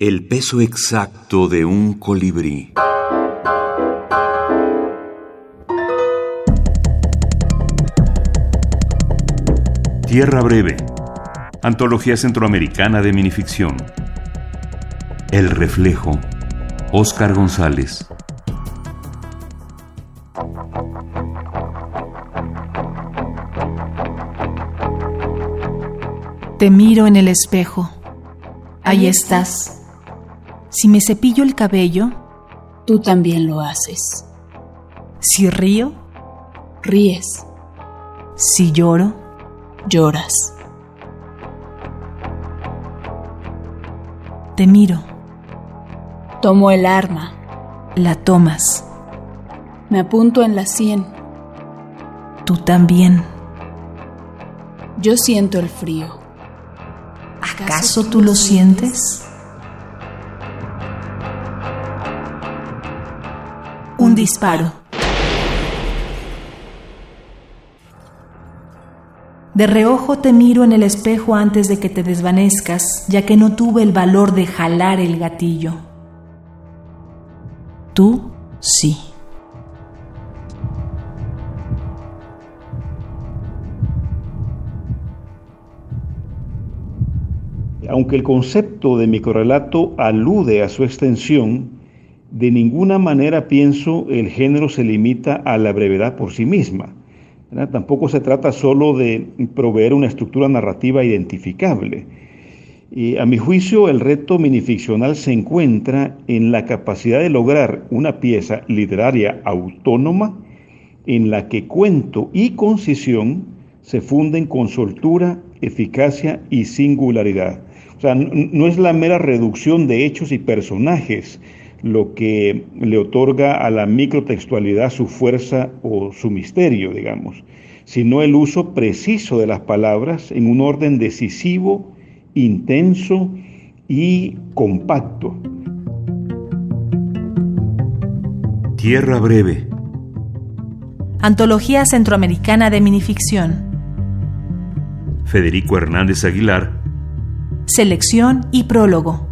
El peso exacto de un colibrí. Tierra Breve. Antología Centroamericana de Minificción. El Reflejo. Oscar González. Te miro en el espejo. Ahí estás. Si me cepillo el cabello, tú también lo haces. Si río, ríes. Si lloro, lloras. Te miro. Tomo el arma. La tomas. Me apunto en la sien. Tú también. Yo siento el frío. ¿Acaso tú lo sientes? Un disparo. De reojo te miro en el espejo antes de que te desvanezcas, ya que no tuve el valor de jalar el gatillo. Tú sí. Aunque el concepto de microrelato alude a su extensión, de ninguna manera pienso el género se limita a la brevedad por sí misma. Tampoco se trata solo de proveer una estructura narrativa identificable. Y a mi juicio, el reto minificcional se encuentra en la capacidad de lograr una pieza literaria autónoma en la que cuento y concisión se funden con soltura, eficacia y singularidad. O sea, no es la mera reducción de hechos y personajes lo que le otorga a la microtextualidad su fuerza o su misterio, digamos, sino el uso preciso de las palabras en un orden decisivo, intenso y compacto. Tierra Breve. Antología Centroamericana de Minificción. Federico Hernández Aguilar. Selección y prólogo.